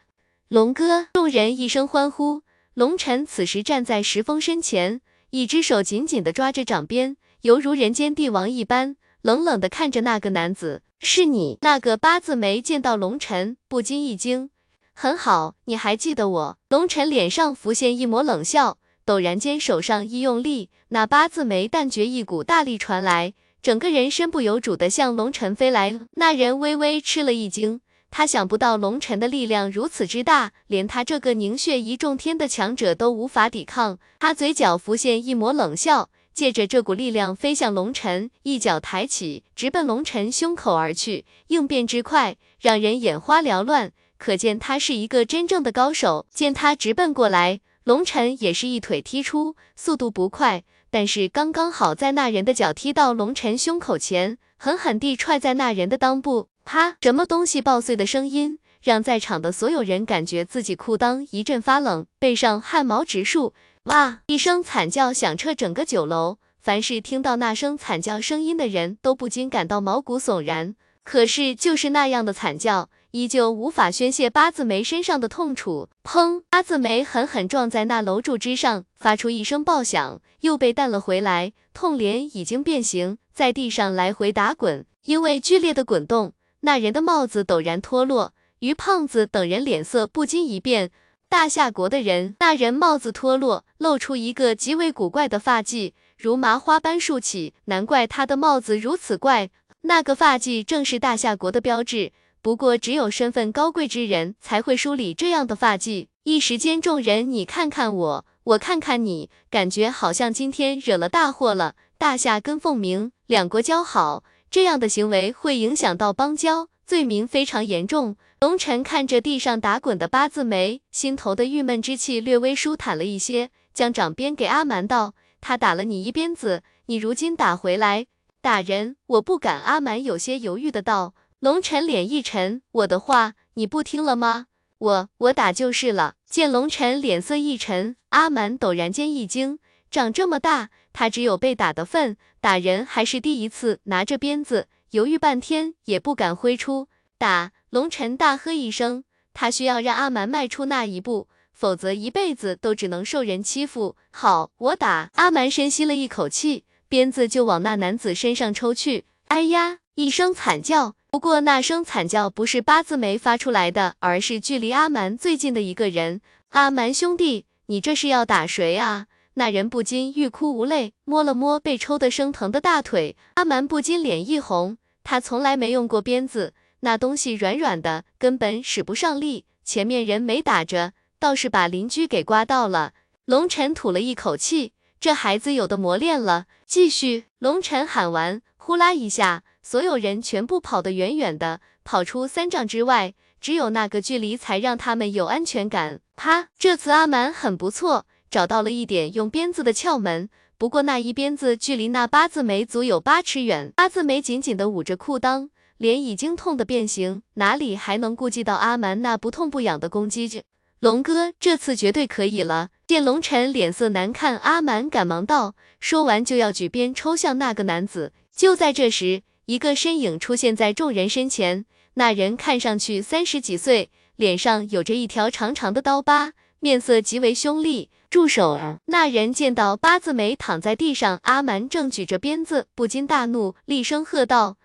龙哥！众人一声欢呼。龙晨此时站在石峰身前，一只手紧紧地抓着掌边，犹如人间帝王一般，冷冷地看着那个男子。是你？那个八字眉见到龙晨，不禁一惊。很好，你还记得我？龙晨脸上浮现一抹冷笑，陡然间手上一用力，那八字眉但觉一股大力传来，整个人身不由主地向龙晨飞来。那人微微吃了一惊。他想不到龙尘的力量如此之大，连他这个凝血一重天的强者都无法抵抗。他嘴角浮现一抹冷笑，借着这股力量飞向龙尘，一脚抬起，直奔龙尘胸口而去。应变之快，让人眼花缭乱，可见他是一个真正的高手。见他直奔过来，龙尘也是一腿踢出，速度不快，但是刚刚好在那人的脚踢到龙尘胸口前，狠狠地踹在那人的裆部。啪！什么东西爆碎的声音，让在场的所有人感觉自己裤裆一阵发冷，背上汗毛直竖。哇！一声惨叫响彻整个酒楼，凡是听到那声惨叫声音的人都不禁感到毛骨悚然。可是就是那样的惨叫，依旧无法宣泄八字眉身上的痛楚。砰！八字眉狠狠撞在那楼柱之上，发出一声爆响，又被弹了回来，痛脸已经变形，在地上来回打滚，因为剧烈的滚动。那人的帽子陡然脱落，于胖子等人脸色不禁一变。大夏国的人，那人帽子脱落，露出一个极为古怪的发髻，如麻花般竖起，难怪他的帽子如此怪。那个发髻正是大夏国的标志，不过只有身份高贵之人才会梳理这样的发髻。一时间，众人你看看我，我看看你，感觉好像今天惹了大祸了。大夏跟凤鸣两国交好，这样的行为会影响到邦交，罪名非常严重。龙晨看着地上打滚的八字眉，心头的郁闷之气略微舒坦了一些，将掌鞭给阿蛮道：“他打了你一鞭子，你如今打回来，打人我不敢。”阿蛮有些犹豫的道。龙晨脸一沉：“我的话你不听了吗？我我打就是了。”见龙晨脸色一沉，阿蛮陡然间一惊，长这么大，他只有被打的份，打人还是第一次。拿着鞭子，犹豫半天也不敢挥出，打。龙晨大喝一声，他需要让阿蛮迈出那一步，否则一辈子都只能受人欺负。好，我打。阿蛮深吸了一口气，鞭子就往那男子身上抽去。哎呀！一声惨叫，不过那声惨叫不是八字眉发出来的，而是距离阿蛮最近的一个人。阿蛮兄弟，你这是要打谁啊？那人不禁欲哭无泪，摸了摸被抽得生疼的大腿。阿蛮不禁脸一红，他从来没用过鞭子。那东西软软的，根本使不上力。前面人没打着，倒是把邻居给刮到了。龙晨吐了一口气，这孩子有的磨练了。继续，龙晨喊完，呼啦一下，所有人全部跑得远远的，跑出三丈之外。只有那个距离才让他们有安全感。啪！这次阿蛮很不错，找到了一点用鞭子的窍门。不过那一鞭子距离那八字眉足有八尺远。八字眉紧紧地捂着裤裆。脸已经痛得变形，哪里还能顾及到阿蛮那不痛不痒的攻击？龙哥这次绝对可以了。见龙晨脸色难看，阿蛮赶忙道，说完就要举鞭抽向那个男子。就在这时，一个身影出现在众人身前，那人看上去三十几岁，脸上有着一条长长的刀疤，面色极为凶厉。住手啊！那人见到八字眉躺在地上，阿蛮正举着鞭子，不禁大怒，厉声喝道。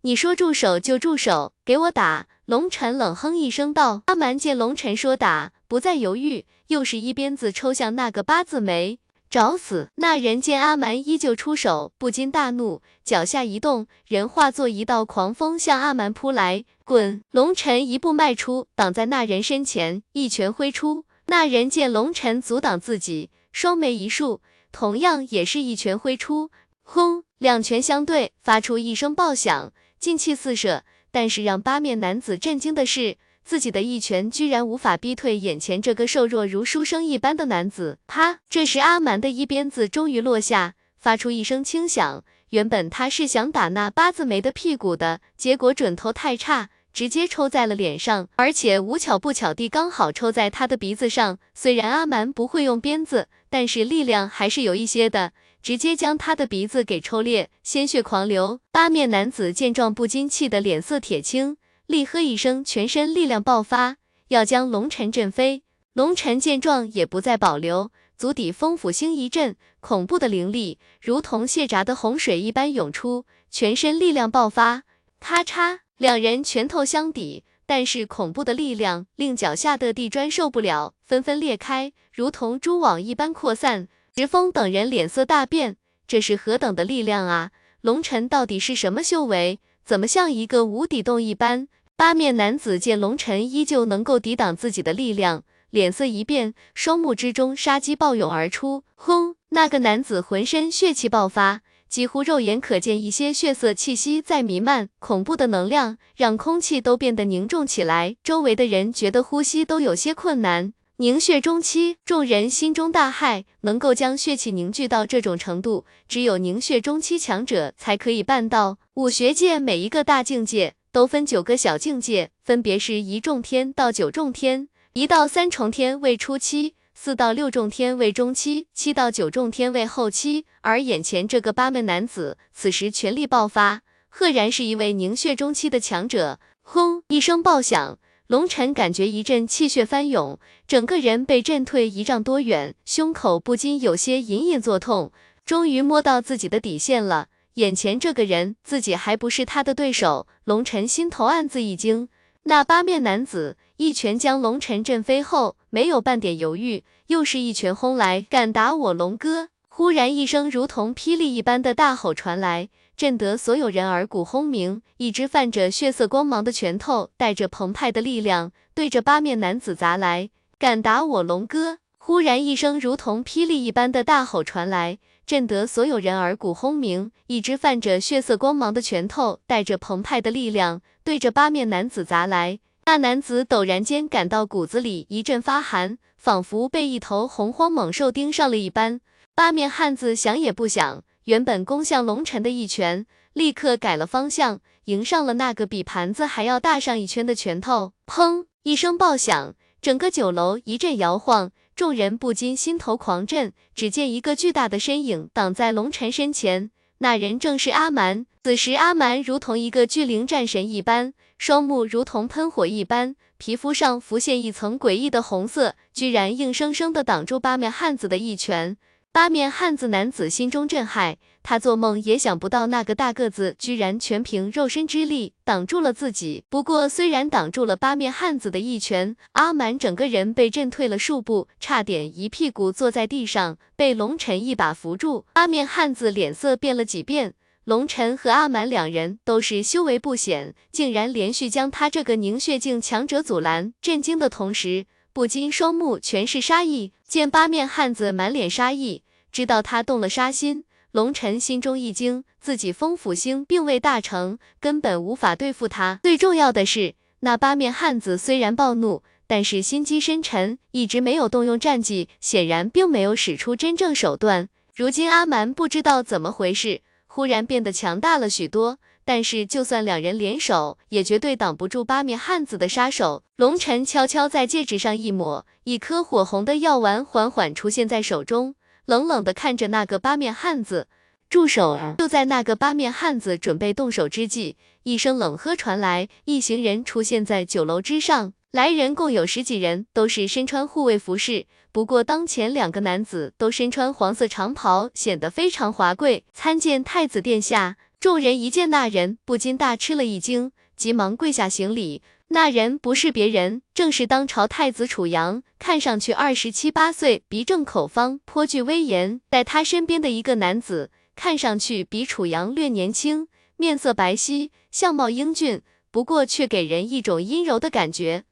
你说住手就住手，给我打！龙晨冷哼一声道。阿蛮见龙晨说打，不再犹豫，又是一鞭子抽向那个八字眉，找死！那人见阿蛮依旧出手，不禁大怒，脚下一动，人化作一道狂风向阿蛮扑来。滚！龙晨一步迈出，挡在那人身前，一拳挥出。那人见龙晨阻挡自己，双眉一竖，同样也是一拳挥出。轰！两拳相对，发出一声爆响。劲气四射，但是让八面男子震惊的是，自己的一拳居然无法逼退眼前这个瘦弱如书生一般的男子。啪！这时阿蛮的一鞭子终于落下，发出一声轻响。原本他是想打那八字眉的屁股的，结果准头太差，直接抽在了脸上，而且无巧不巧地刚好抽在他的鼻子上。虽然阿蛮不会用鞭子，但是力量还是有一些的。直接将他的鼻子给抽裂，鲜血狂流。八面男子见状，不禁气得脸色铁青，厉喝一声，全身力量爆发，要将龙尘震飞。龙尘见状，也不再保留，足底风斧星一震，恐怖的灵力如同泄闸的洪水一般涌出，全身力量爆发。咔嚓，两人拳头相抵，但是恐怖的力量令脚下的地砖受不了，纷纷裂开，如同蛛网一般扩散。石峰等人脸色大变，这是何等的力量啊！龙尘到底是什么修为？怎么像一个无底洞一般？八面男子见龙尘依旧能够抵挡自己的力量，脸色一变，双目之中杀机暴涌而出。轰！那个男子浑身血气爆发，几乎肉眼可见一些血色气息在弥漫，恐怖的能量让空气都变得凝重起来，周围的人觉得呼吸都有些困难。凝血中期，众人心中大骇，能够将血气凝聚到这种程度，只有凝血中期强者才可以办到。武学界每一个大境界都分九个小境界，分别是一重天到九重天，一到三重天为初期，四到六重天为中期，七到九重天为后期。而眼前这个八面男子，此时全力爆发，赫然是一位凝血中期的强者。轰！一声爆响。龙晨感觉一阵气血翻涌，整个人被震退一丈多远，胸口不禁有些隐隐作痛。终于摸到自己的底线了，眼前这个人自己还不是他的对手。龙晨心头暗自一惊，那八面男子一拳将龙晨震飞后，没有半点犹豫，又是一拳轰来，敢打我龙哥！忽然一声如同霹雳一般的大吼传来，震得所有人耳骨轰鸣。一只泛着血色光芒的拳头，带着澎湃的力量，对着八面男子砸来。敢打我龙哥！忽然一声如同霹雳一般的大吼传来，震得所有人耳骨轰鸣。一只泛着血色光芒的拳头，带着澎湃的力量，对着八面男子砸来。那男子陡然间感到骨子里一阵发寒，仿佛被一头洪荒猛兽盯上了一般。八面汉子想也不想，原本攻向龙尘的一拳，立刻改了方向，迎上了那个比盘子还要大上一圈的拳头。砰！一声爆响。整个酒楼一阵摇晃，众人不禁心头狂震。只见一个巨大的身影挡在龙尘身前，那人正是阿蛮。此时阿蛮如同一个巨灵战神一般，双目如同喷火一般，皮肤上浮现一层诡异的红色，居然硬生生的挡住八面汉子的一拳。八面汉子男子心中震撼，他做梦也想不到那个大个子居然全凭肉身之力挡住了自己。不过虽然挡住了八面汉子的一拳，阿蛮整个人被震退了数步，差点一屁股坐在地上，被龙尘一把扶住。八面汉子脸色变了几变，龙尘和阿蛮两人都是修为不显，竟然连续将他这个凝血境强者阻拦，震惊的同时，不禁双目全是杀意。见八面汉子满脸杀意。知道他动了杀心，龙尘心中一惊，自己风府星并未大成，根本无法对付他。最重要的是，那八面汉子虽然暴怒，但是心机深沉，一直没有动用战技，显然并没有使出真正手段。如今阿蛮不知道怎么回事，忽然变得强大了许多，但是就算两人联手，也绝对挡不住八面汉子的杀手。龙尘悄悄在戒指上一抹，一颗火红的药丸缓缓出现在手中。冷冷的看着那个八面汉子，住手！就在那个八面汉子准备动手之际，一声冷喝传来，一行人出现在酒楼之上。来人共有十几人，都是身穿护卫服饰。不过当前两个男子都身穿黄色长袍，显得非常华贵。参见太子殿下！众人一见那人，不禁大吃了一惊，急忙跪下行礼。那人不是别人，正是当朝太子楚阳，看上去二十七八岁，鼻正口方，颇具威严。在他身边的一个男子，看上去比楚阳略年轻，面色白皙，相貌英俊，不过却给人一种阴柔的感觉。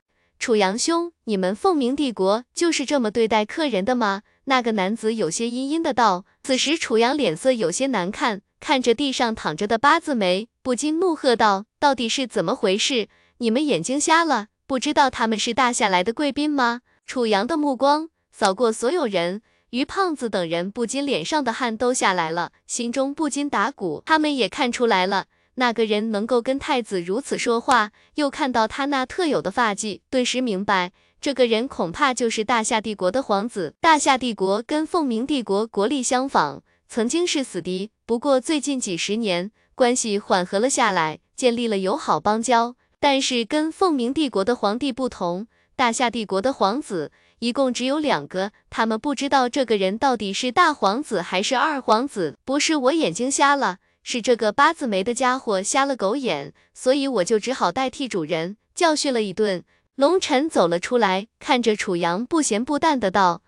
楚阳兄，你们凤鸣帝国就是这么对待客人的吗？那个男子有些阴阴的道。此时楚阳脸色有些难看，看着地上躺着的八字眉，不禁怒喝道：“到底是怎么回事？”你们眼睛瞎了，不知道他们是大夏来的贵宾吗？楚阳的目光扫过所有人，于胖子等人不禁脸上的汗都下来了，心中不禁打鼓。他们也看出来了，那个人能够跟太子如此说话，又看到他那特有的发髻，顿时明白，这个人恐怕就是大夏帝国的皇子。大夏帝国跟凤鸣帝国国力相仿，曾经是死敌，不过最近几十年关系缓和了下来，建立了友好邦交。但是跟凤鸣帝国的皇帝不同，大夏帝国的皇子一共只有两个，他们不知道这个人到底是大皇子还是二皇子。不是我眼睛瞎了，是这个八字眉的家伙瞎了狗眼，所以我就只好代替主人教训了一顿。龙尘走了出来，看着楚阳，不咸不淡的道：“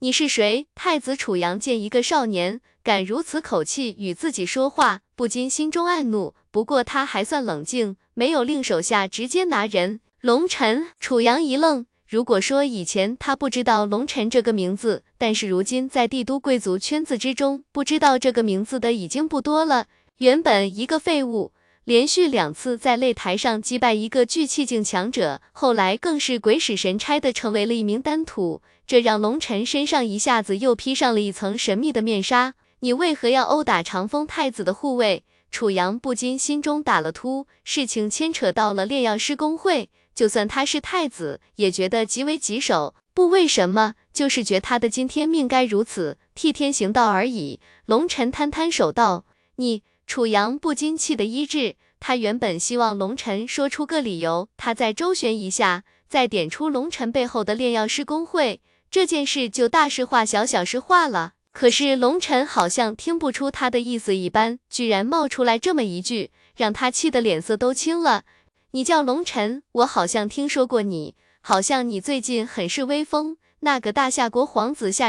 你是谁？”太子楚阳见一个少年敢如此口气与自己说话，不禁心中暗怒。不过他还算冷静。没有令手下直接拿人。龙尘，楚阳一愣。如果说以前他不知道龙尘这个名字，但是如今在帝都贵族圈子之中，不知道这个名字的已经不多了。原本一个废物，连续两次在擂台上击败一个巨气境强者，后来更是鬼使神差的成为了一名丹土，这让龙尘身上一下子又披上了一层神秘的面纱。你为何要殴打长风太子的护卫？楚阳不禁心中打了突，事情牵扯到了炼药师公会，就算他是太子，也觉得极为棘手。不为什么，就是觉他的今天命该如此，替天行道而已。龙尘摊摊手道：“你。”楚阳不禁气得一滞，他原本希望龙尘说出个理由，他再周旋一下，再点出龙尘背后的炼药师公会，这件事就大事化小，小事化了。可是龙尘好像听不出他的意思一般，居然冒出来这么一句，让他气得脸色都青了。你叫龙尘，我好像听说过你，好像你最近很是威风，那个大夏国皇子夏。